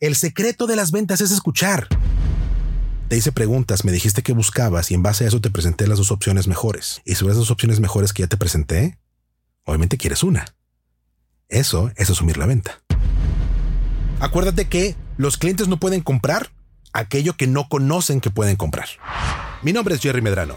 El secreto de las ventas es escuchar. Te hice preguntas, me dijiste que buscabas y en base a eso te presenté las dos opciones mejores. Y sobre esas dos opciones mejores que ya te presenté, obviamente quieres una. Eso es asumir la venta. Acuérdate que los clientes no pueden comprar aquello que no conocen que pueden comprar. Mi nombre es Jerry Medrano.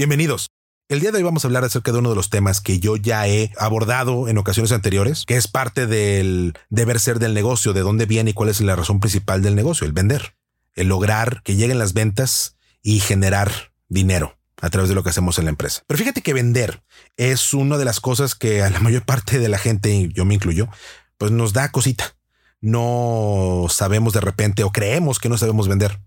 bienvenidos. El día de hoy vamos a hablar acerca de uno de los temas que yo ya he abordado en ocasiones anteriores, que es parte del deber ser del negocio, de dónde viene y cuál es la razón principal del negocio, el vender el lograr que lleguen las ventas y generar dinero a través de lo que hacemos en la empresa. Pero fíjate que vender es una de las cosas que a la mayor parte de la gente, yo me incluyo, pues nos da cosita. No sabemos de repente o creemos que no sabemos vender.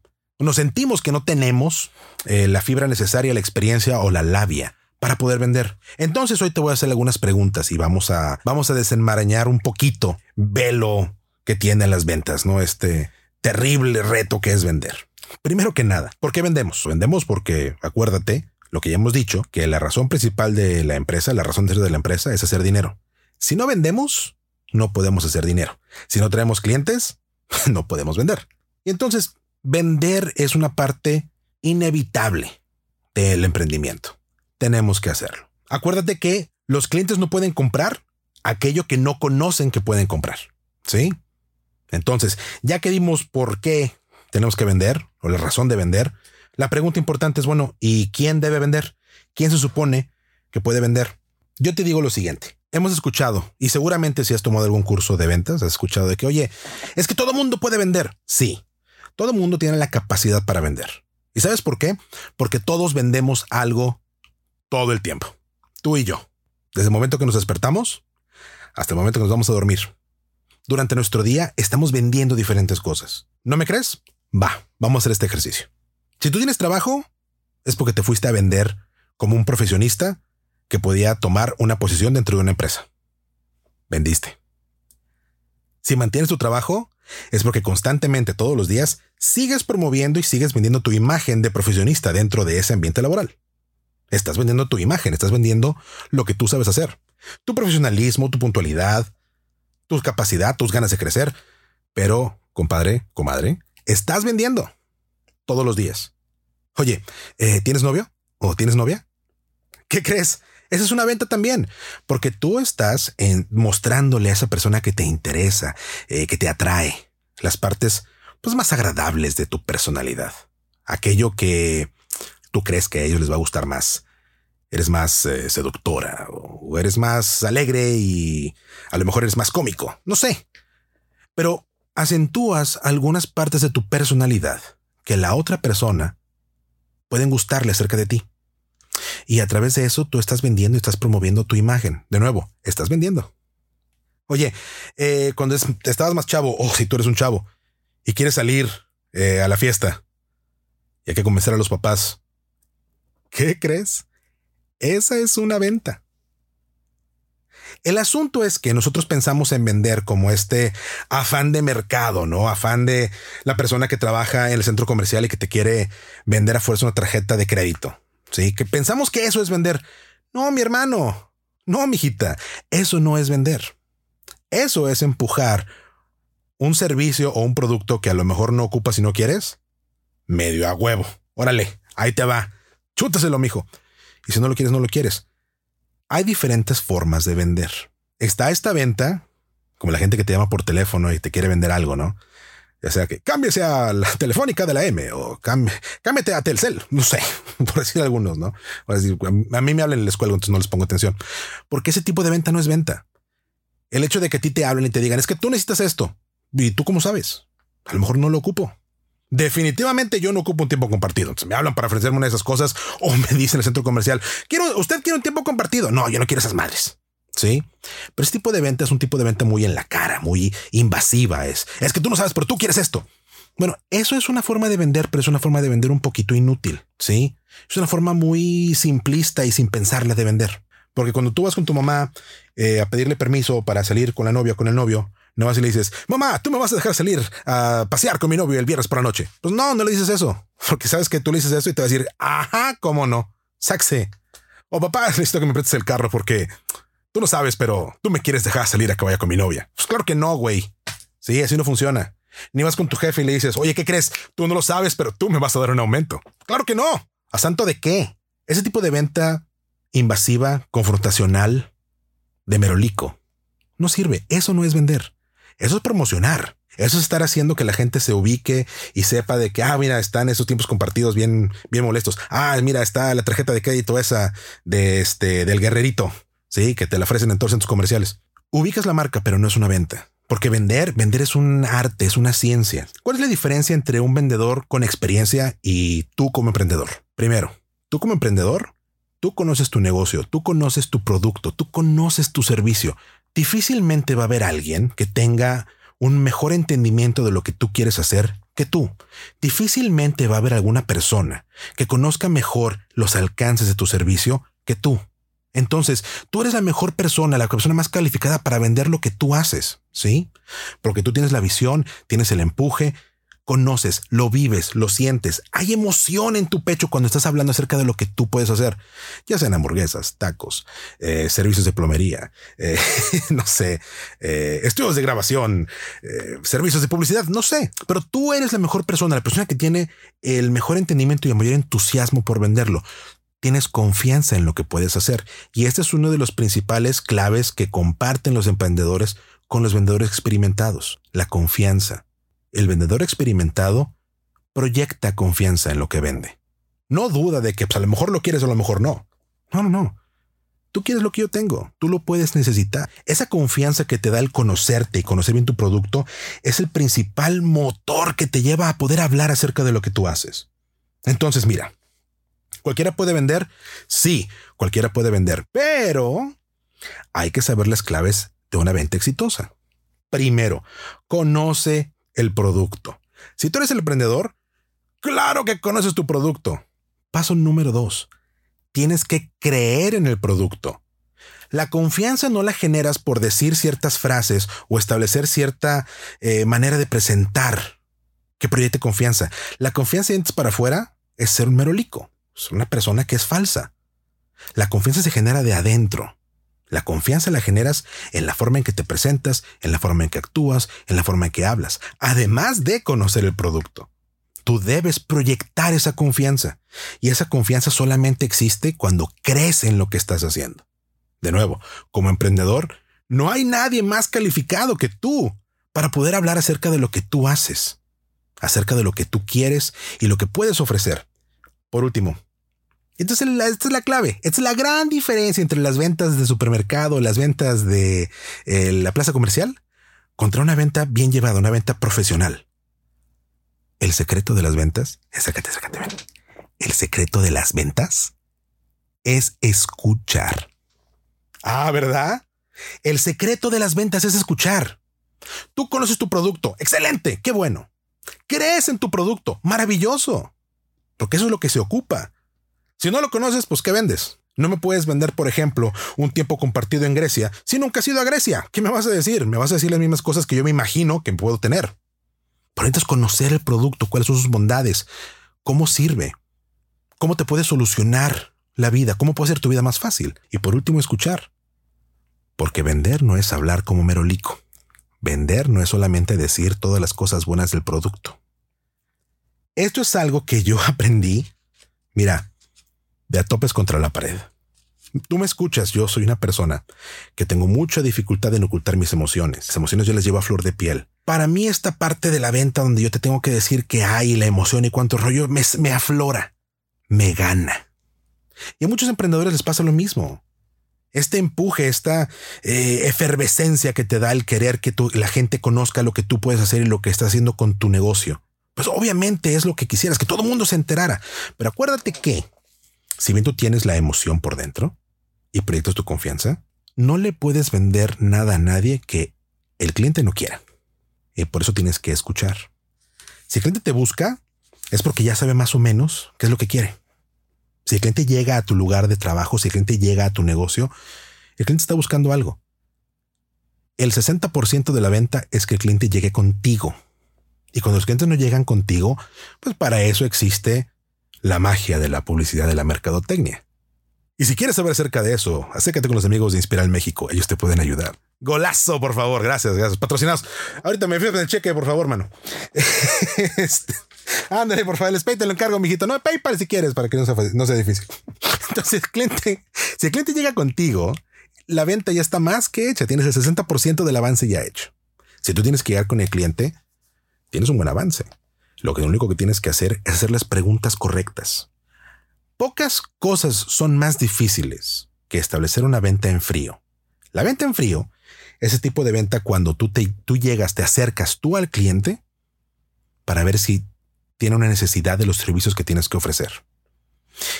Nos sentimos que no tenemos eh, la fibra necesaria, la experiencia o la labia para poder vender. Entonces hoy te voy a hacer algunas preguntas y vamos a, vamos a desenmarañar un poquito velo que tienen las ventas, ¿no? Este, terrible reto que es vender. Primero que nada, ¿por qué vendemos? Vendemos porque, acuérdate, lo que ya hemos dicho, que la razón principal de la empresa, la razón de ser de la empresa es hacer dinero. Si no vendemos, no podemos hacer dinero. Si no traemos clientes, no podemos vender. Y entonces, vender es una parte inevitable del emprendimiento. Tenemos que hacerlo. Acuérdate que los clientes no pueden comprar aquello que no conocen que pueden comprar. ¿Sí? Entonces, ya que dimos por qué tenemos que vender o la razón de vender, la pregunta importante es, bueno, ¿y quién debe vender? ¿Quién se supone que puede vender? Yo te digo lo siguiente. Hemos escuchado, y seguramente si has tomado algún curso de ventas, has escuchado de que, oye, es que todo mundo puede vender. Sí, todo mundo tiene la capacidad para vender. ¿Y sabes por qué? Porque todos vendemos algo todo el tiempo. Tú y yo. Desde el momento que nos despertamos hasta el momento que nos vamos a dormir. Durante nuestro día estamos vendiendo diferentes cosas. ¿No me crees? Va, vamos a hacer este ejercicio. Si tú tienes trabajo, es porque te fuiste a vender como un profesionista que podía tomar una posición dentro de una empresa. Vendiste. Si mantienes tu trabajo, es porque constantemente todos los días sigues promoviendo y sigues vendiendo tu imagen de profesionista dentro de ese ambiente laboral. Estás vendiendo tu imagen, estás vendiendo lo que tú sabes hacer. Tu profesionalismo, tu puntualidad, tu capacidad, tus ganas de crecer. Pero, compadre, comadre, estás vendiendo todos los días. Oye, eh, ¿tienes novio? ¿O tienes novia? ¿Qué crees? Esa es una venta también, porque tú estás en, mostrándole a esa persona que te interesa, eh, que te atrae, las partes pues, más agradables de tu personalidad, aquello que tú crees que a ellos les va a gustar más eres más eh, seductora o eres más alegre y a lo mejor eres más cómico, no sé. Pero acentúas algunas partes de tu personalidad que la otra persona pueden gustarle acerca de ti. Y a través de eso tú estás vendiendo y estás promoviendo tu imagen. De nuevo, estás vendiendo. Oye, eh, cuando estabas más chavo, o si tú eres un chavo y quieres salir eh, a la fiesta y hay que convencer a los papás, ¿qué crees? Esa es una venta. El asunto es que nosotros pensamos en vender como este afán de mercado, ¿no? Afán de la persona que trabaja en el centro comercial y que te quiere vender a fuerza una tarjeta de crédito. Sí, que pensamos que eso es vender. No, mi hermano. No, mijita. Eso no es vender. Eso es empujar un servicio o un producto que a lo mejor no ocupas si no quieres. Medio a huevo. Órale, ahí te va. Chútaselo, mijo. Y si no lo quieres, no lo quieres. Hay diferentes formas de vender. Está esta venta, como la gente que te llama por teléfono y te quiere vender algo, ¿no? Ya sea que cámbiese a la telefónica de la M o cámbiate a Telcel, no sé, por decir algunos, ¿no? a mí me hablan en la escuela, entonces no les pongo atención. Porque ese tipo de venta no es venta. El hecho de que a ti te hablen y te digan, es que tú necesitas esto. ¿Y tú cómo sabes? A lo mejor no lo ocupo. Definitivamente yo no ocupo un tiempo compartido. Entonces me hablan para ofrecerme una de esas cosas o me dicen en el centro comercial, quiero, usted quiere un tiempo compartido. No, yo no quiero esas madres. Sí, pero ese tipo de venta es un tipo de venta muy en la cara, muy invasiva. Es, es que tú no sabes, pero tú quieres esto. Bueno, eso es una forma de vender, pero es una forma de vender un poquito inútil. Sí, es una forma muy simplista y sin pensarla de vender. Porque cuando tú vas con tu mamá eh, a pedirle permiso para salir con la novia o con el novio, no vas y le dices, mamá, tú me vas a dejar salir a pasear con mi novio el viernes por la noche. Pues no, no le dices eso, porque sabes que tú le dices eso y te va a decir, ajá, cómo no, saxe. O papá, necesito que me prestes el carro porque tú no sabes, pero tú me quieres dejar salir a que vaya con mi novia. Pues claro que no, güey. Sí, así no funciona. Ni vas con tu jefe y le dices, oye, ¿qué crees? Tú no lo sabes, pero tú me vas a dar un aumento. Claro que no. ¿A santo de qué? Ese tipo de venta invasiva, confrontacional, de merolico, no sirve. Eso no es vender. Eso es promocionar. Eso es estar haciendo que la gente se ubique y sepa de que, ah, mira, están esos tiempos compartidos bien, bien molestos. Ah, mira, está la tarjeta de crédito esa de este, del guerrerito. Sí, que te la ofrecen en todos los centros comerciales. Ubicas la marca, pero no es una venta. Porque vender, vender es un arte, es una ciencia. ¿Cuál es la diferencia entre un vendedor con experiencia y tú como emprendedor? Primero, tú como emprendedor, tú conoces tu negocio, tú conoces tu producto, tú conoces tu servicio. Difícilmente va a haber alguien que tenga un mejor entendimiento de lo que tú quieres hacer que tú. Difícilmente va a haber alguna persona que conozca mejor los alcances de tu servicio que tú. Entonces, tú eres la mejor persona, la persona más calificada para vender lo que tú haces, ¿sí? Porque tú tienes la visión, tienes el empuje, conoces, lo vives, lo sientes. Hay emoción en tu pecho cuando estás hablando acerca de lo que tú puedes hacer, ya sean hamburguesas, tacos, eh, servicios de plomería, eh, no sé, eh, estudios de grabación, servicios de publicidad, no sé. Pero tú eres la mejor persona, la persona que tiene el mejor entendimiento y el mayor entusiasmo por venderlo tienes confianza en lo que puedes hacer. Y este es uno de los principales claves que comparten los emprendedores con los vendedores experimentados, la confianza. El vendedor experimentado proyecta confianza en lo que vende. No duda de que pues, a lo mejor lo quieres o a lo mejor no. No, no, no. Tú quieres lo que yo tengo, tú lo puedes necesitar. Esa confianza que te da el conocerte y conocer bien tu producto es el principal motor que te lleva a poder hablar acerca de lo que tú haces. Entonces, mira, ¿Cualquiera puede vender? Sí, cualquiera puede vender, pero hay que saber las claves de una venta exitosa. Primero, conoce el producto. Si tú eres el emprendedor, claro que conoces tu producto. Paso número dos, tienes que creer en el producto. La confianza no la generas por decir ciertas frases o establecer cierta eh, manera de presentar que proyecte confianza. La confianza de para afuera es ser un merolico. Es una persona que es falsa. La confianza se genera de adentro. La confianza la generas en la forma en que te presentas, en la forma en que actúas, en la forma en que hablas, además de conocer el producto. Tú debes proyectar esa confianza y esa confianza solamente existe cuando crees en lo que estás haciendo. De nuevo, como emprendedor, no hay nadie más calificado que tú para poder hablar acerca de lo que tú haces, acerca de lo que tú quieres y lo que puedes ofrecer. Por último, entonces esta es la clave. Esta es la gran diferencia entre las ventas de supermercado, las ventas de eh, la plaza comercial, contra una venta bien llevada, una venta profesional. El secreto de las ventas, sácate, sácate. El secreto de las ventas es escuchar. Ah, ¿verdad? El secreto de las ventas es escuchar. Tú conoces tu producto. Excelente. Qué bueno. Crees en tu producto. Maravilloso porque eso es lo que se ocupa. Si no lo conoces, pues ¿qué vendes? No me puedes vender, por ejemplo, un tiempo compartido en Grecia si nunca has ido a Grecia. ¿Qué me vas a decir? Me vas a decir las mismas cosas que yo me imagino que puedo tener. Pero necesitas conocer el producto, cuáles son sus bondades, cómo sirve, cómo te puede solucionar la vida, cómo puede hacer tu vida más fácil. Y por último, escuchar. Porque vender no es hablar como merolico. Vender no es solamente decir todas las cosas buenas del producto. Esto es algo que yo aprendí, mira, de a topes contra la pared. Tú me escuchas, yo soy una persona que tengo mucha dificultad en ocultar mis emociones. Las emociones yo las llevo a flor de piel. Para mí esta parte de la venta donde yo te tengo que decir que hay la emoción y cuánto rollo me, aflora, me gana. Y a muchos emprendedores les pasa lo mismo. Este empuje, esta eh, efervescencia que te da el querer que la gente conozca lo que tú puedes hacer y lo que estás haciendo con tu negocio. Pues obviamente es lo que quisieras, que todo el mundo se enterara. Pero acuérdate que, si bien tú tienes la emoción por dentro y proyectas tu confianza, no le puedes vender nada a nadie que el cliente no quiera. Y por eso tienes que escuchar. Si el cliente te busca, es porque ya sabe más o menos qué es lo que quiere. Si el cliente llega a tu lugar de trabajo, si el cliente llega a tu negocio, el cliente está buscando algo. El 60% de la venta es que el cliente llegue contigo. Y cuando los clientes no llegan contigo, pues para eso existe la magia de la publicidad de la mercadotecnia. Y si quieres saber acerca de eso, acércate con los amigos de Inspiral México. Ellos te pueden ayudar. Golazo, por favor. Gracias, gracias. Patrocinados. Ahorita me fíjate en el cheque, por favor, mano. este, ándale, por favor. El SPAY te lo encargo, mijito. No, PayPal si quieres, para que no sea, no sea difícil. Entonces, cliente, si el cliente llega contigo, la venta ya está más que hecha. Tienes el 60% del avance ya hecho. Si tú tienes que llegar con el cliente, tienes un buen avance. Lo que lo único que tienes que hacer es hacer las preguntas correctas. Pocas cosas son más difíciles que establecer una venta en frío. La venta en frío, ese tipo de venta cuando tú, tú llegas, te acercas tú al cliente para ver si tiene una necesidad de los servicios que tienes que ofrecer.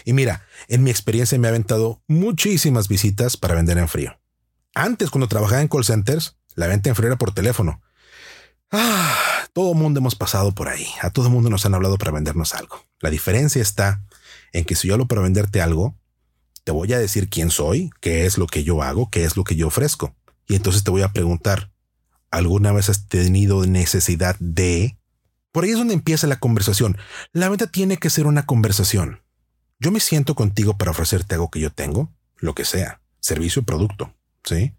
Y mira, en mi experiencia me ha aventado muchísimas visitas para vender en frío. Antes, cuando trabajaba en call centers, la venta en frío era por teléfono. Ah, todo mundo hemos pasado por ahí. A todo mundo nos han hablado para vendernos algo. La diferencia está en que si yo hablo para venderte algo, te voy a decir quién soy, qué es lo que yo hago, qué es lo que yo ofrezco. Y entonces te voy a preguntar, ¿alguna vez has tenido necesidad de... Por ahí es donde empieza la conversación. La venta tiene que ser una conversación. Yo me siento contigo para ofrecerte algo que yo tengo, lo que sea, servicio o producto, ¿sí?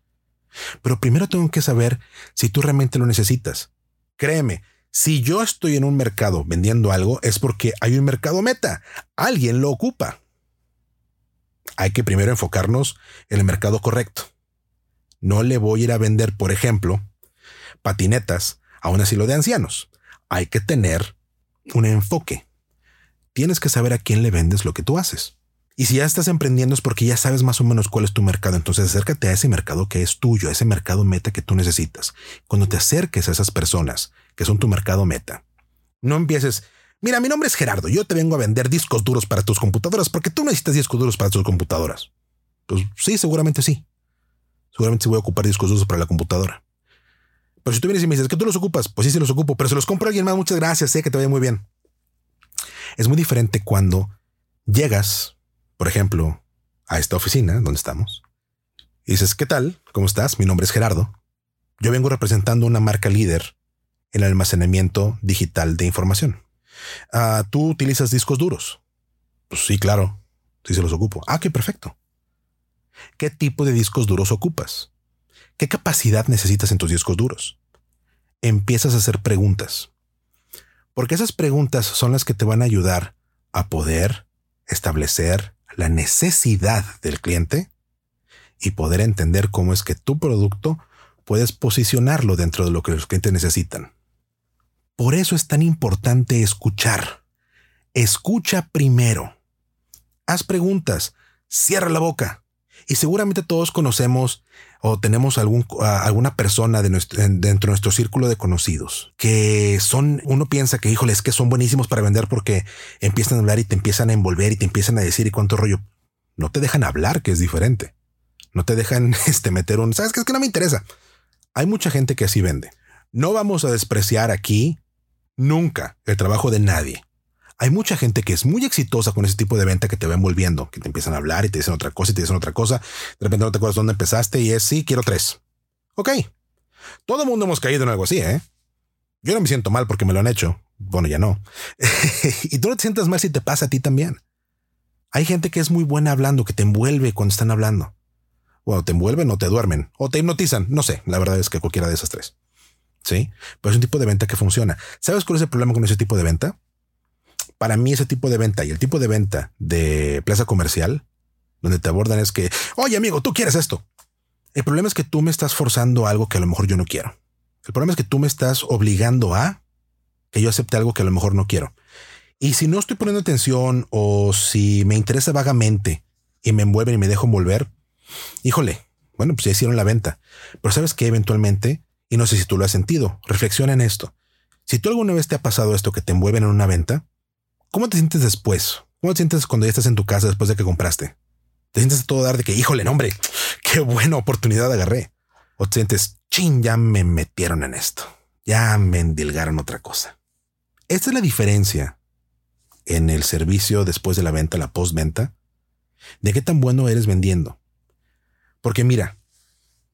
Pero primero tengo que saber si tú realmente lo necesitas. Créeme, si yo estoy en un mercado vendiendo algo es porque hay un mercado meta. Alguien lo ocupa. Hay que primero enfocarnos en el mercado correcto. No le voy a ir a vender, por ejemplo, patinetas a un asilo de ancianos. Hay que tener un enfoque. Tienes que saber a quién le vendes lo que tú haces. Y si ya estás emprendiendo es porque ya sabes más o menos cuál es tu mercado. Entonces acércate a ese mercado que es tuyo, a ese mercado meta que tú necesitas. Cuando te acerques a esas personas que son tu mercado meta, no empieces, mira, mi nombre es Gerardo, yo te vengo a vender discos duros para tus computadoras porque tú necesitas discos duros para tus computadoras. Pues sí, seguramente sí. Seguramente sí voy a ocupar discos duros para la computadora. Pero si tú vienes y me dices que tú los ocupas, pues sí se los ocupo, pero se los compro a alguien más, muchas gracias, sé que te vaya muy bien. Es muy diferente cuando llegas por ejemplo, a esta oficina donde estamos, y dices, ¿qué tal? ¿Cómo estás? Mi nombre es Gerardo. Yo vengo representando una marca líder en el almacenamiento digital de información. Ah, ¿Tú utilizas discos duros? Pues sí, claro. Sí se los ocupo. Ah, qué perfecto. ¿Qué tipo de discos duros ocupas? ¿Qué capacidad necesitas en tus discos duros? Empiezas a hacer preguntas. Porque esas preguntas son las que te van a ayudar a poder establecer la necesidad del cliente y poder entender cómo es que tu producto puedes posicionarlo dentro de lo que los clientes necesitan. Por eso es tan importante escuchar. Escucha primero. Haz preguntas. Cierra la boca. Y seguramente todos conocemos o tenemos algún, alguna persona dentro de nuestro círculo de conocidos que son, uno piensa que, híjole, es que son buenísimos para vender porque empiezan a hablar y te empiezan a envolver y te empiezan a decir y cuánto rollo. No te dejan hablar, que es diferente. No te dejan este, meter un, sabes que es que no me interesa. Hay mucha gente que así vende. No vamos a despreciar aquí nunca el trabajo de nadie. Hay mucha gente que es muy exitosa con ese tipo de venta que te va envolviendo, que te empiezan a hablar y te dicen otra cosa y te dicen otra cosa. De repente no te acuerdas dónde empezaste y es sí, quiero tres. Ok. Todo el mundo hemos caído en algo así, ¿eh? Yo no me siento mal porque me lo han hecho. Bueno, ya no. y tú no te sientas mal si te pasa a ti también. Hay gente que es muy buena hablando, que te envuelve cuando están hablando. Bueno, te envuelven o te duermen o te hipnotizan. No sé. La verdad es que cualquiera de esas tres. Sí, pero es un tipo de venta que funciona. ¿Sabes cuál es el problema con ese tipo de venta? Para mí ese tipo de venta y el tipo de venta de plaza comercial, donde te abordan es que, oye amigo, tú quieres esto. El problema es que tú me estás forzando algo que a lo mejor yo no quiero. El problema es que tú me estás obligando a que yo acepte algo que a lo mejor no quiero. Y si no estoy poniendo atención o si me interesa vagamente y me envuelven y me dejo envolver, híjole, bueno, pues ya hicieron la venta. Pero sabes que eventualmente, y no sé si tú lo has sentido, reflexiona en esto. Si tú alguna vez te ha pasado esto que te envuelven en una venta, ¿Cómo te sientes después? ¿Cómo te sientes cuando ya estás en tu casa después de que compraste? Te sientes todo dar de que, híjole, no, hombre, qué buena oportunidad agarré. O te sientes, chin, ya me metieron en esto. Ya me endilgaron otra cosa. Esta es la diferencia en el servicio después de la venta, la postventa, de qué tan bueno eres vendiendo. Porque mira,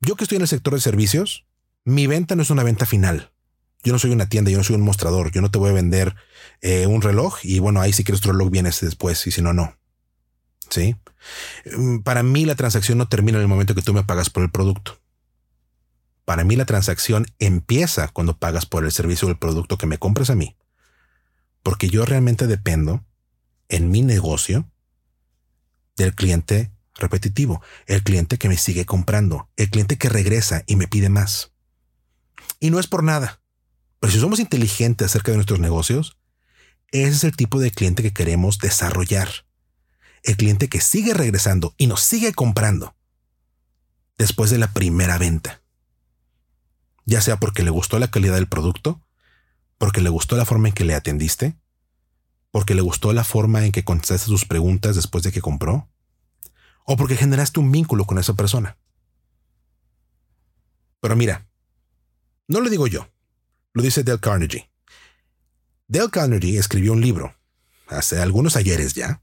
yo que estoy en el sector de servicios, mi venta no es una venta final. Yo no soy una tienda, yo no soy un mostrador, yo no te voy a vender eh, un reloj y bueno, ahí si quieres otro reloj vienes después y si no, no. ¿Sí? Mm, para mí la transacción no termina en el momento que tú me pagas por el producto. Para mí la transacción empieza cuando pagas por el servicio o el producto que me compras a mí. Porque yo realmente dependo en mi negocio del cliente repetitivo, el cliente que me sigue comprando, el cliente que regresa y me pide más. Y no es por nada, pero si somos inteligentes acerca de nuestros negocios, ese es el tipo de cliente que queremos desarrollar. El cliente que sigue regresando y nos sigue comprando después de la primera venta. Ya sea porque le gustó la calidad del producto, porque le gustó la forma en que le atendiste, porque le gustó la forma en que contestaste sus preguntas después de que compró, o porque generaste un vínculo con esa persona. Pero mira, no lo digo yo, lo dice Dale Carnegie. Dale Carnegie escribió un libro, hace algunos ayeres ya,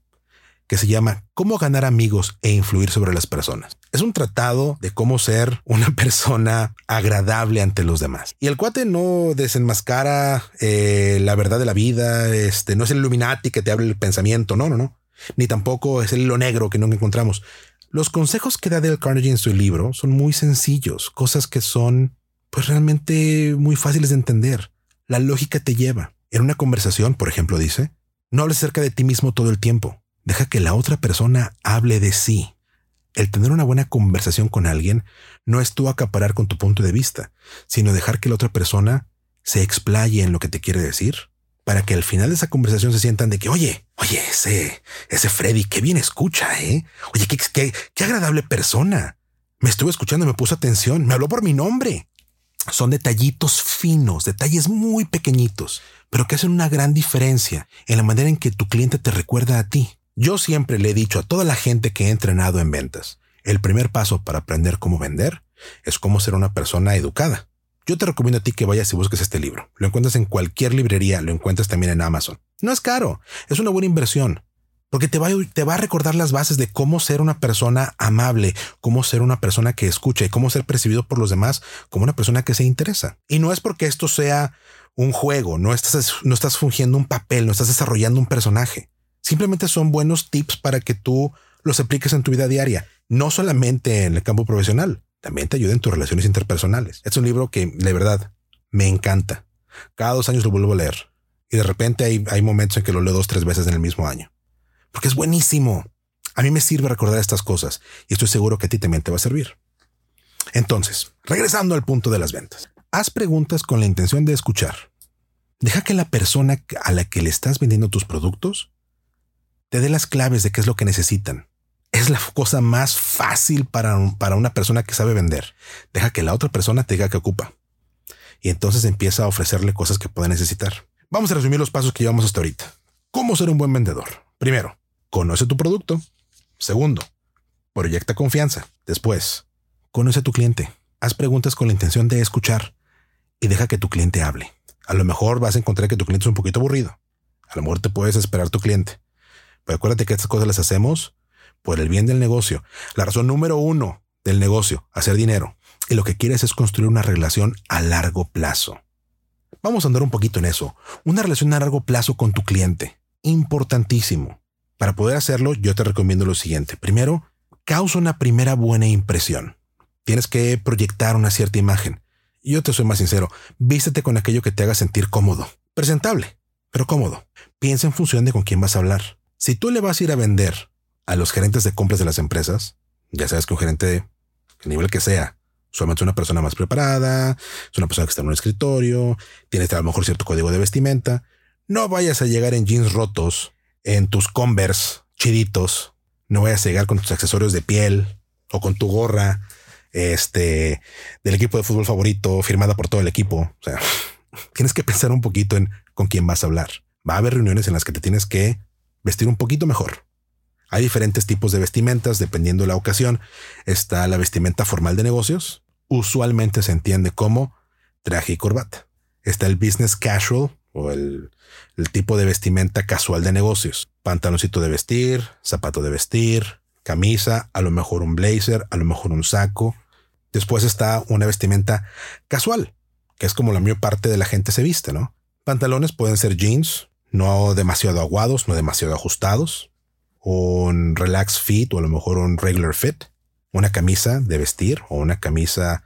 que se llama Cómo ganar amigos e influir sobre las personas. Es un tratado de cómo ser una persona agradable ante los demás. Y el cuate no desenmascara eh, la verdad de la vida, este, no es el Illuminati que te abre el pensamiento, no, no, no. Ni tampoco es el hilo negro que nunca encontramos. Los consejos que da Dale Carnegie en su libro son muy sencillos, cosas que son pues realmente muy fáciles de entender. La lógica te lleva. En una conversación, por ejemplo, dice, no hables acerca de ti mismo todo el tiempo. Deja que la otra persona hable de sí. El tener una buena conversación con alguien no es tú acaparar con tu punto de vista, sino dejar que la otra persona se explaye en lo que te quiere decir, para que al final de esa conversación se sientan de que, oye, oye, ese, ese Freddy, qué bien escucha, ¿eh? Oye, qué, qué, qué agradable persona. Me estuvo escuchando, me puso atención, me habló por mi nombre. Son detallitos finos, detalles muy pequeñitos, pero que hacen una gran diferencia en la manera en que tu cliente te recuerda a ti. Yo siempre le he dicho a toda la gente que he entrenado en ventas, el primer paso para aprender cómo vender es cómo ser una persona educada. Yo te recomiendo a ti que vayas y busques este libro. Lo encuentras en cualquier librería, lo encuentras también en Amazon. No es caro, es una buena inversión, porque te va, a recordar las bases de cómo ser una persona amable, cómo ser una persona que escucha y cómo ser percibido por los demás como una persona que se interesa. Y no es porque esto sea un juego, no estás, no estás fungiendo un papel, no estás desarrollando un personaje. Simplemente son buenos tips para que tú los apliques en tu vida diaria, no solamente en el campo profesional, también te ayuda en tus relaciones interpersonales. Es un libro que de verdad me encanta. Cada dos años lo vuelvo a leer y de repente hay, hay momentos en que lo leo dos, tres veces en el mismo año, porque es buenísimo. A mí me sirve recordar estas cosas y estoy seguro que a ti también te va a servir. Entonces, regresando al punto de las ventas, haz preguntas con la intención de escuchar. Deja que la persona a la que le estás vendiendo tus productos te dé las claves de qué es lo que necesitan. Es la cosa más fácil para, para una persona que sabe vender. Deja que la otra persona te diga que ocupa. Y entonces empieza a ofrecerle cosas que pueda necesitar. Vamos a resumir los pasos que llevamos hasta ahorita. ¿Cómo ser un buen vendedor? Primero, conoce tu producto. Segundo, proyecta confianza. Después, conoce a tu cliente. Haz preguntas con la intención de escuchar y deja que tu cliente hable. A lo mejor vas a encontrar que tu cliente es un poquito aburrido. A lo mejor te puedes esperar tu cliente. Pero acuérdate que estas cosas las hacemos por el bien del negocio. La razón número uno del negocio, hacer dinero. Y lo que quieres es construir una relación a largo plazo. Vamos a andar un poquito en eso. Una relación a largo plazo con tu cliente. Importantísimo. Para poder hacerlo, yo te recomiendo lo siguiente. Primero, causa una primera buena impresión. Tienes que proyectar una cierta imagen. Yo te soy más sincero, vístete con aquello que te haga sentir cómodo. Presentable, pero cómodo. Piensa en función de con quién vas a hablar. Si tú le vas a ir a vender a los gerentes de compras de las empresas, ya sabes que un gerente, de nivel que sea, solamente es una persona más preparada, es una persona que está en un escritorio, tiene a lo mejor cierto código de vestimenta, no vayas a llegar en jeans rotos, en tus Converse chiditos, no vayas a llegar con tus accesorios de piel o con tu gorra, este, del equipo de fútbol favorito, firmada por todo el equipo. O sea, tienes que pensar un poquito en con quién vas a hablar. Va a haber reuniones en las que te tienes que vestir un poquito mejor. Hay diferentes tipos de vestimentas dependiendo de la ocasión. Está la vestimenta formal de negocios. Usualmente se entiende como traje y corbata. Está el business casual o el, el tipo de vestimenta casual de negocios. Pantaloncito de vestir, zapato de vestir, camisa, a lo mejor un blazer, a lo mejor un saco. Después está una vestimenta casual, que es como la mayor parte de la gente se viste, ¿no? Pantalones pueden ser jeans, no demasiado aguados, no demasiado ajustados, un relax fit o a lo mejor un regular fit, una camisa de vestir o una camisa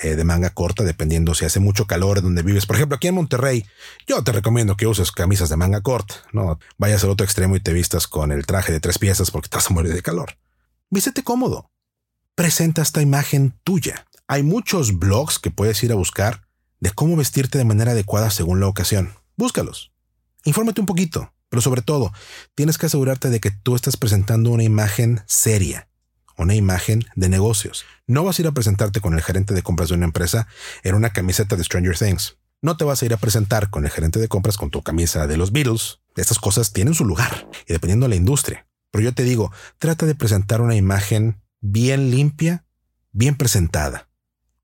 eh, de manga corta, dependiendo si hace mucho calor donde vives. Por ejemplo, aquí en Monterrey, yo te recomiendo que uses camisas de manga corta. No vayas al otro extremo y te vistas con el traje de tres piezas porque estás a morir de calor. Vístete cómodo. Presenta esta imagen tuya. Hay muchos blogs que puedes ir a buscar de cómo vestirte de manera adecuada según la ocasión. Búscalos. Infórmate un poquito, pero sobre todo, tienes que asegurarte de que tú estás presentando una imagen seria, una imagen de negocios. No vas a ir a presentarte con el gerente de compras de una empresa en una camiseta de Stranger Things. No te vas a ir a presentar con el gerente de compras con tu camisa de los Beatles. Estas cosas tienen su lugar y dependiendo de la industria. Pero yo te digo, trata de presentar una imagen bien limpia, bien presentada,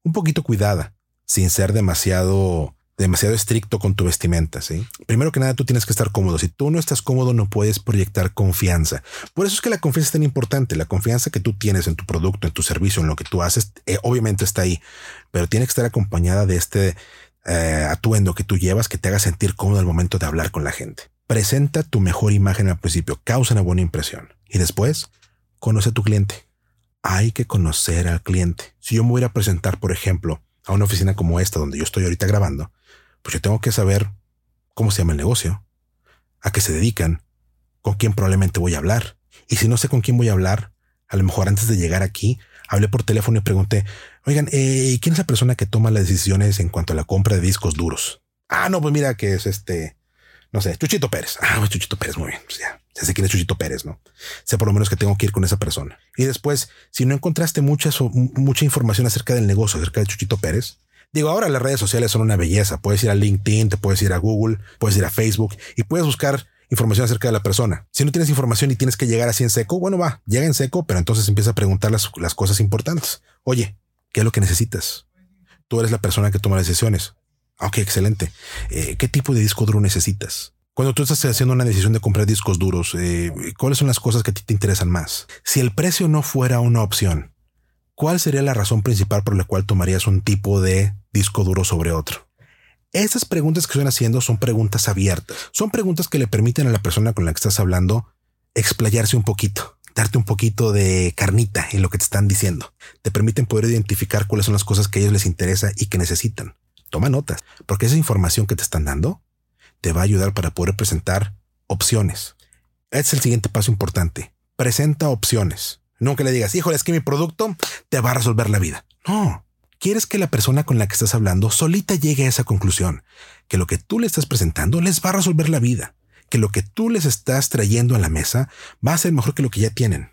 un poquito cuidada, sin ser demasiado demasiado estricto con tu vestimenta, ¿sí? Primero que nada, tú tienes que estar cómodo. Si tú no estás cómodo, no puedes proyectar confianza. Por eso es que la confianza es tan importante. La confianza que tú tienes en tu producto, en tu servicio, en lo que tú haces, eh, obviamente está ahí, pero tiene que estar acompañada de este eh, atuendo que tú llevas que te haga sentir cómodo al momento de hablar con la gente. Presenta tu mejor imagen al principio, causa una buena impresión y después conoce a tu cliente. Hay que conocer al cliente. Si yo me voy a presentar, por ejemplo, a una oficina como esta donde yo estoy ahorita grabando, pues yo tengo que saber cómo se llama el negocio, a qué se dedican, con quién probablemente voy a hablar. Y si no sé con quién voy a hablar, a lo mejor antes de llegar aquí, hablé por teléfono y pregunté, oigan, eh, ¿quién es la persona que toma las decisiones en cuanto a la compra de discos duros? Ah, no, pues mira que es este, no sé, Chuchito Pérez. Ah, Chuchito Pérez, muy bien. Pues ya, ya sé quién es Chuchito Pérez, ¿no? Sé por lo menos que tengo que ir con esa persona. Y después, si no encontraste mucha, mucha información acerca del negocio, acerca de Chuchito Pérez, Digo, ahora las redes sociales son una belleza. Puedes ir a LinkedIn, te puedes ir a Google, puedes ir a Facebook y puedes buscar información acerca de la persona. Si no tienes información y tienes que llegar así en seco, bueno, va, llega en seco, pero entonces empieza a preguntar las, cosas importantes. Oye, ¿qué es lo que necesitas? Tú eres la persona que toma las decisiones. Ah, ok, excelente. Eh, ¿Qué tipo de disco duro necesitas? Cuando tú estás haciendo una decisión de comprar discos duros, eh, ¿cuáles son las cosas que a ti te interesan más? Si el precio no fuera una opción, ¿cuál sería la razón principal por la cual tomarías un tipo de disco duro sobre otro? Estas preguntas que estoy haciendo son preguntas abiertas. Son preguntas que le permiten a la persona con la que estás hablando explayarse un poquito, darte un poquito de carnita en lo que te están diciendo. Te permiten poder identificar cuáles son las cosas que a ellos les interesa y que necesitan. Toma notas, porque esa información que te están dando te va a ayudar para poder presentar opciones. Este es el siguiente paso importante. Presenta opciones. Nunca le digas, híjole, es que mi producto te va a resolver la vida. No, quieres que la persona con la que estás hablando solita llegue a esa conclusión, que lo que tú le estás presentando les va a resolver la vida, que lo que tú les estás trayendo a la mesa va a ser mejor que lo que ya tienen.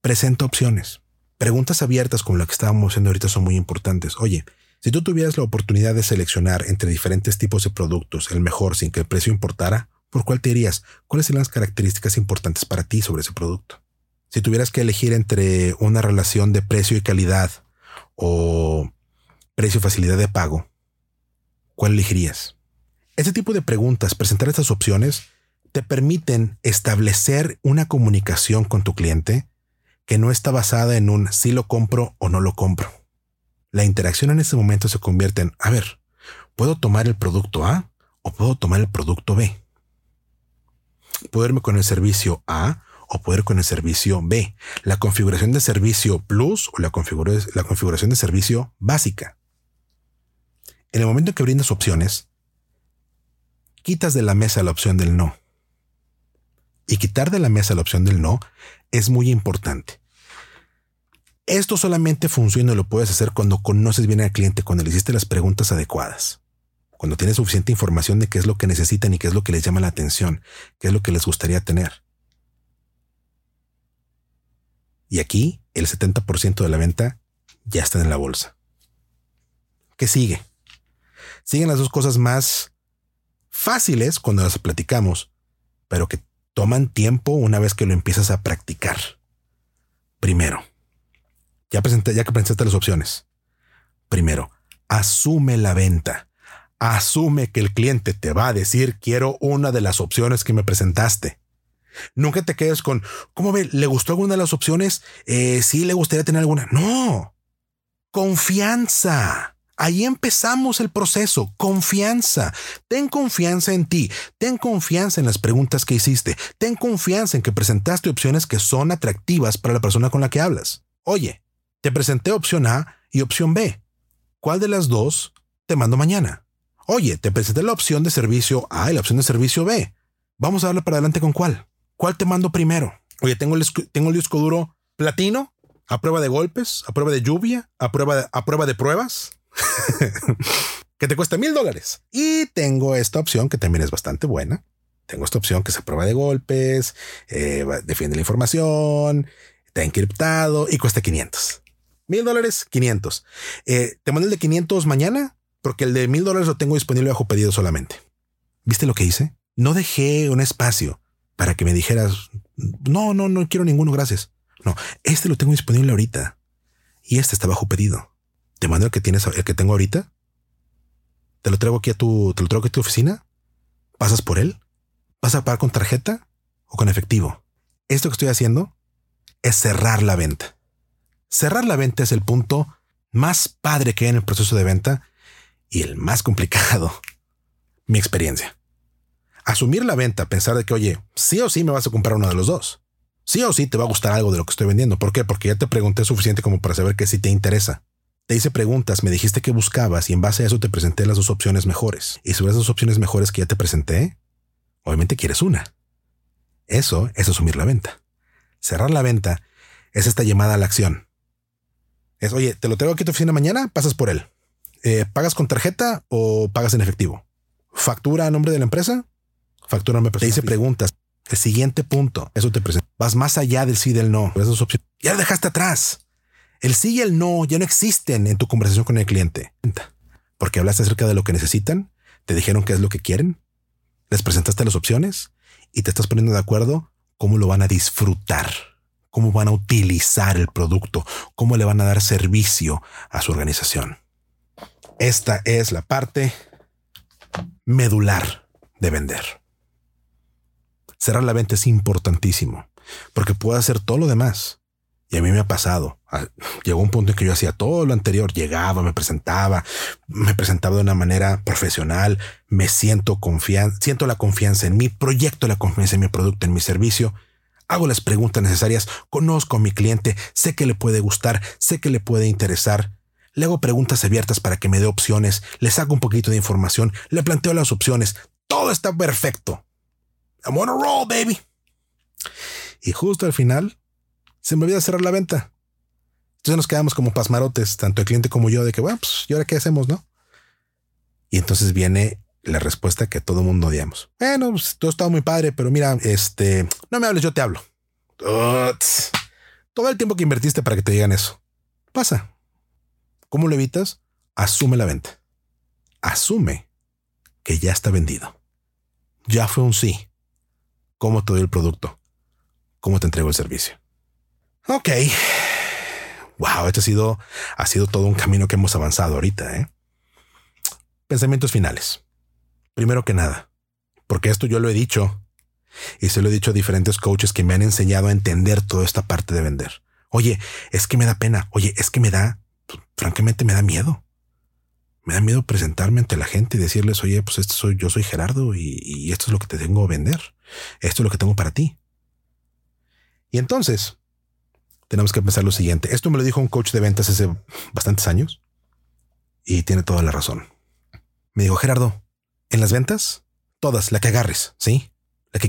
Presenta opciones. Preguntas abiertas como la que estábamos haciendo ahorita son muy importantes. Oye, si tú tuvieras la oportunidad de seleccionar entre diferentes tipos de productos el mejor sin que el precio importara, ¿por cuál te irías? ¿Cuáles serían las características importantes para ti sobre ese producto? Si tuvieras que elegir entre una relación de precio y calidad o precio, facilidad de pago, ¿cuál elegirías? Este tipo de preguntas, presentar estas opciones, te permiten establecer una comunicación con tu cliente que no está basada en un sí lo compro o no lo compro. La interacción en ese momento se convierte en, a ver, ¿puedo tomar el producto A o puedo tomar el producto B? ¿Puedo irme con el servicio A o puedo ir con el servicio B? ¿La configuración de servicio plus o la, la configuración de servicio básica? En el momento que brindas opciones, quitas de la mesa la opción del no. Y quitar de la mesa la opción del no es muy importante. Esto solamente funciona y lo puedes hacer cuando conoces bien al cliente, cuando le hiciste las preguntas adecuadas, cuando tienes suficiente información de qué es lo que necesitan y qué es lo que les llama la atención, qué es lo que les gustaría tener. Y aquí el 70% de la venta ya está en la bolsa. ¿Qué sigue? siguen las dos cosas más fáciles cuando las platicamos, pero que toman tiempo una vez que lo empiezas a practicar. Primero, ya, presenté, ya que presentaste las opciones. Primero, asume la venta. Asume que el cliente te va a decir quiero una de las opciones que me presentaste. Nunca te quedes con, ¿cómo ve? ¿Le gustó alguna de las opciones? Eh, sí, le gustaría tener alguna. No. Confianza. Ahí empezamos el proceso. Confianza. Ten confianza en ti. Ten confianza en las preguntas que hiciste. Ten confianza en que presentaste opciones que son atractivas para la persona con la que hablas. Oye, te presenté opción A y opción B. ¿Cuál de las dos te mando mañana? Oye, te presenté la opción de servicio A y la opción de servicio B. Vamos a darle para adelante con cuál. ¿Cuál te mando primero? Oye, tengo el, tengo el disco duro platino, a prueba de golpes, a prueba de lluvia, a prueba de, a prueba de pruebas, que te cuesta mil dólares. Y tengo esta opción que también es bastante buena. Tengo esta opción que es a prueba de golpes, eh, defiende la información, está encriptado y cuesta 500. Mil dólares, 500. Eh, te mando el de 500 mañana porque el de mil dólares lo tengo disponible bajo pedido solamente. ¿Viste lo que hice? No dejé un espacio para que me dijeras, no, no, no quiero ninguno, gracias. No, este lo tengo disponible ahorita y este está bajo pedido. Te mando el que tienes, el que tengo ahorita. Te lo traigo aquí a tu, te lo traigo aquí a tu oficina. Pasas por él. ¿Vas a pagar con tarjeta o con efectivo? Esto que estoy haciendo es cerrar la venta. Cerrar la venta es el punto más padre que hay en el proceso de venta y el más complicado. Mi experiencia asumir la venta, pensar de que, oye, sí o sí me vas a comprar uno de los dos. Sí o sí te va a gustar algo de lo que estoy vendiendo. ¿Por qué? Porque ya te pregunté suficiente como para saber que sí te interesa. Te hice preguntas, me dijiste que buscabas y en base a eso te presenté las dos opciones mejores. Y sobre esas dos opciones mejores que ya te presenté, obviamente quieres una. Eso es asumir la venta. Cerrar la venta es esta llamada a la acción. Oye, te lo traigo aquí a tu oficina mañana, pasas por él. Eh, ¿Pagas con tarjeta o pagas en efectivo? ¿Factura a nombre de la empresa? Factura me Te hice preguntas. El siguiente punto, eso te presenta. Vas más allá del sí y del no. Esas opciones. Ya lo dejaste atrás. El sí y el no ya no existen en tu conversación con el cliente. Porque hablaste acerca de lo que necesitan, te dijeron qué es lo que quieren, les presentaste las opciones y te estás poniendo de acuerdo cómo lo van a disfrutar, cómo van a utilizar el producto, cómo le van a dar servicio a su organización. Esta es la parte medular de vender. Cerrar la venta es importantísimo porque puedo hacer todo lo demás. Y a mí me ha pasado. Ah, llegó un punto en que yo hacía todo lo anterior. Llegaba, me presentaba, me presentaba de una manera profesional. Me siento confianza, siento la confianza en mi proyecto, la confianza en mi producto, en mi servicio. Hago las preguntas necesarias, conozco a mi cliente, sé que le puede gustar, sé que le puede interesar. Le hago preguntas abiertas para que me dé opciones, le saco un poquito de información, le planteo las opciones. Todo está perfecto. I'm on a roll, baby. Y justo al final se me olvida cerrar la venta. Entonces nos quedamos como pasmarotes, tanto el cliente como yo, de que, bueno, pues, ¿y ahora qué hacemos, no? Y entonces viene la respuesta que todo mundo odiamos. Bueno, pues, todo está muy padre, pero mira, este, no me hables, yo te hablo. Todo el tiempo que invertiste para que te digan eso. Pasa. ¿Cómo lo evitas? Asume la venta. Asume que ya está vendido. Ya fue un sí cómo te doy el producto, cómo te entrego el servicio. Ok. Wow, esto ha sido, ha sido todo un camino que hemos avanzado ahorita. ¿eh? Pensamientos finales. Primero que nada, porque esto yo lo he dicho y se lo he dicho a diferentes coaches que me han enseñado a entender toda esta parte de vender. Oye, es que me da pena. Oye, es que me da, pues, francamente me da miedo. Me da miedo presentarme ante la gente y decirles, oye, pues esto soy, yo soy Gerardo y, y esto es lo que te tengo a vender. Esto es lo que tengo para ti. Y entonces, tenemos que pensar lo siguiente. Esto me lo dijo un coach de ventas hace bastantes años y tiene toda la razón. Me dijo, Gerardo, en las ventas, todas, la que agarres, ¿sí?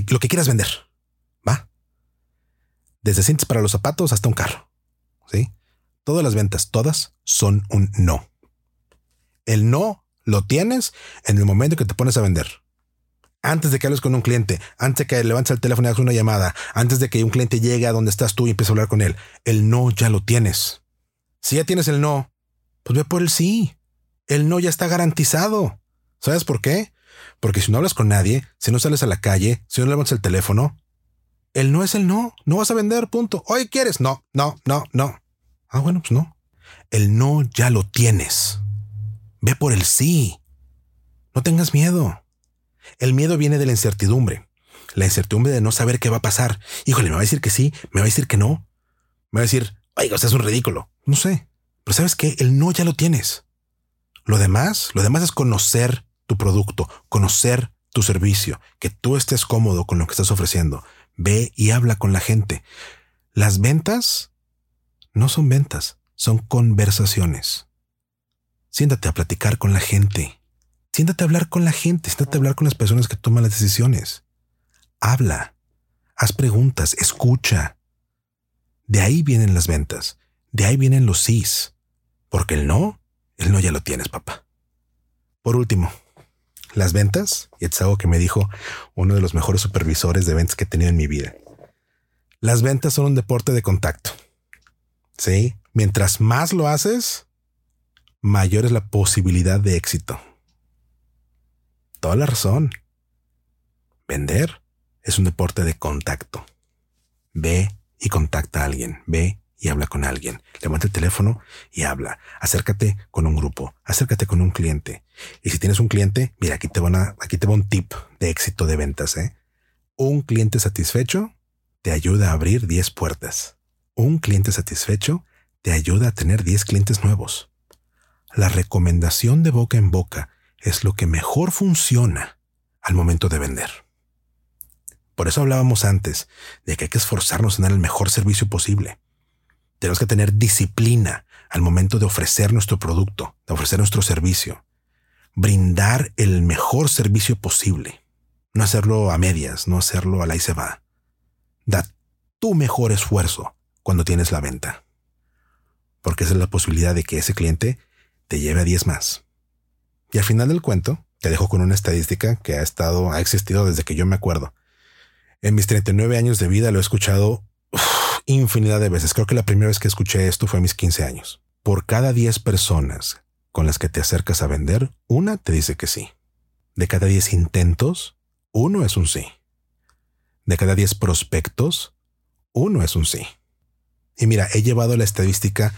lo que quieras vender, ¿va? Desde cintas para los zapatos hasta un carro, ¿sí? Todas las ventas, todas son un no. El no lo tienes en el momento que te pones a vender antes de que hables con un cliente, antes de que levantes el teléfono y hagas una llamada, antes de que un cliente llegue a donde estás tú y empieces a hablar con él, el no ya lo tienes. Si ya tienes el no, pues ve por el sí. El no ya está garantizado. ¿Sabes por qué? Porque si no hablas con nadie, si no sales a la calle, si no levantas el teléfono, El no es el no. No vas a vender, punto. Hoy quieres. No, no, no, no. Ah, bueno, pues no. El no ya lo tienes. Ve por el sí. No tengas miedo. El miedo viene de la incertidumbre. La incertidumbre de no saber qué va a pasar. Híjole, me va a decir que sí, me va a decir que no. Me va a decir, oiga, usted es un ridículo. No sé. Pero sabes qué? El no ya lo tienes. Lo demás, lo demás es conocer tu producto, conocer tu servicio, que tú estés cómodo con lo que estás ofreciendo. Ve y habla con la gente. Las ventas no son ventas, son conversaciones. Siéntate a platicar con la gente. Siéntate a hablar con la gente, siéntate a hablar con las personas que toman las decisiones. Habla, haz preguntas, escucha. De ahí vienen las ventas, de ahí vienen los sís, porque el no, el no ya lo tienes, papá. Por último, las ventas, y es algo que me dijo uno de los mejores supervisores de ventas que he tenido en mi vida. Las ventas son un deporte de contacto. Sí, mientras más lo haces, mayor es la posibilidad de éxito toda la razón. Vender es un deporte de contacto. Ve y contacta a alguien. Ve y habla con alguien. Levanta el teléfono y habla. Acércate con un grupo. Acércate con un cliente. Y si tienes un cliente, mira, aquí te, aquí te va un tip de éxito de ventas. ¿eh? Un cliente satisfecho te ayuda a abrir 10 puertas. Un cliente satisfecho te ayuda a tener 10 clientes nuevos. La recomendación de boca en boca es lo que mejor funciona al momento de vender. Por eso hablábamos antes de que hay que esforzarnos en dar el mejor servicio posible. Tenemos que tener disciplina al momento de ofrecer nuestro producto, de ofrecer nuestro servicio. Brindar el mejor servicio posible. No hacerlo a medias, no hacerlo a la y se va. Da tu mejor esfuerzo cuando tienes la venta. Porque esa es la posibilidad de que ese cliente te lleve a 10 más. Y al final del cuento, te dejo con una estadística que ha estado, ha existido desde que yo me acuerdo. En mis 39 años de vida lo he escuchado infinidad de veces. Creo que la primera vez que escuché esto fue a mis 15 años. Por cada 10 personas con las que te acercas a vender, una te dice que sí. De cada 10 intentos, uno es un sí. De cada 10 prospectos, uno es un sí. Y mira, he llevado la estadística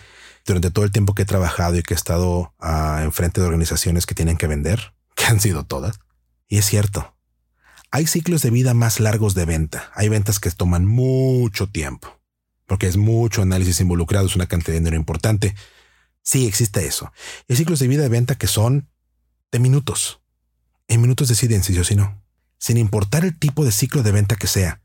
durante todo el tiempo que he trabajado y que he estado uh, enfrente de organizaciones que tienen que vender, que han sido todas. Y es cierto, hay ciclos de vida más largos de venta. Hay ventas que toman mucho tiempo, porque es mucho análisis involucrado, es una cantidad de dinero importante. Sí, existe eso. hay ciclos de vida de venta que son de minutos. En minutos deciden si sí o si no. Sin importar el tipo de ciclo de venta que sea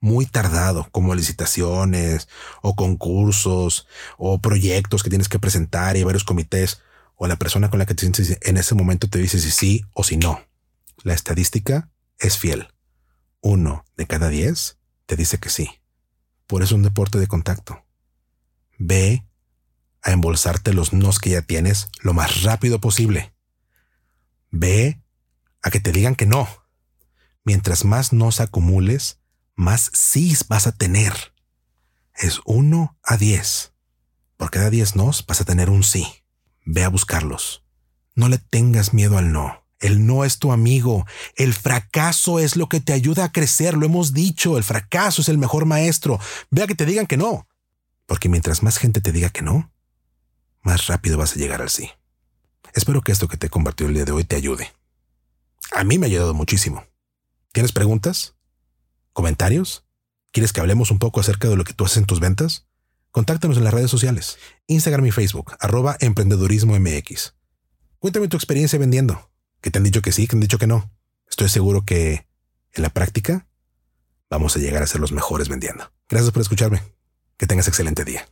muy tardado, como licitaciones o concursos o proyectos que tienes que presentar y varios comités, o la persona con la que te sientes en ese momento te dice si sí o si no. La estadística es fiel. Uno de cada diez te dice que sí. Por eso es un deporte de contacto. Ve a embolsarte los nos que ya tienes lo más rápido posible. Ve a que te digan que no. Mientras más nos acumules, más sí vas a tener. Es uno a diez. Por cada diez nos vas a tener un sí. Ve a buscarlos. No le tengas miedo al no. El no es tu amigo. El fracaso es lo que te ayuda a crecer. Lo hemos dicho. El fracaso es el mejor maestro. Ve a que te digan que no. Porque mientras más gente te diga que no, más rápido vas a llegar al sí. Espero que esto que te he compartido el día de hoy te ayude. A mí me ha ayudado muchísimo. ¿Tienes preguntas? ¿Comentarios? ¿Quieres que hablemos un poco acerca de lo que tú haces en tus ventas? Contáctanos en las redes sociales, Instagram y Facebook, arroba emprendedurismo MX. Cuéntame tu experiencia vendiendo. ¿Que te han dicho que sí, que han dicho que no? Estoy seguro que en la práctica vamos a llegar a ser los mejores vendiendo. Gracias por escucharme. Que tengas excelente día.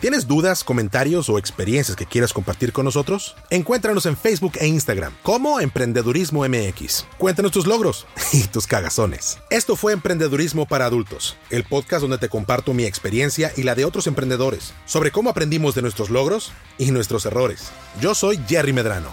¿Tienes dudas, comentarios o experiencias que quieras compartir con nosotros? Encuéntranos en Facebook e Instagram como Emprendedurismo MX. Cuéntanos tus logros y tus cagazones. Esto fue Emprendedurismo para Adultos, el podcast donde te comparto mi experiencia y la de otros emprendedores sobre cómo aprendimos de nuestros logros y nuestros errores. Yo soy Jerry Medrano.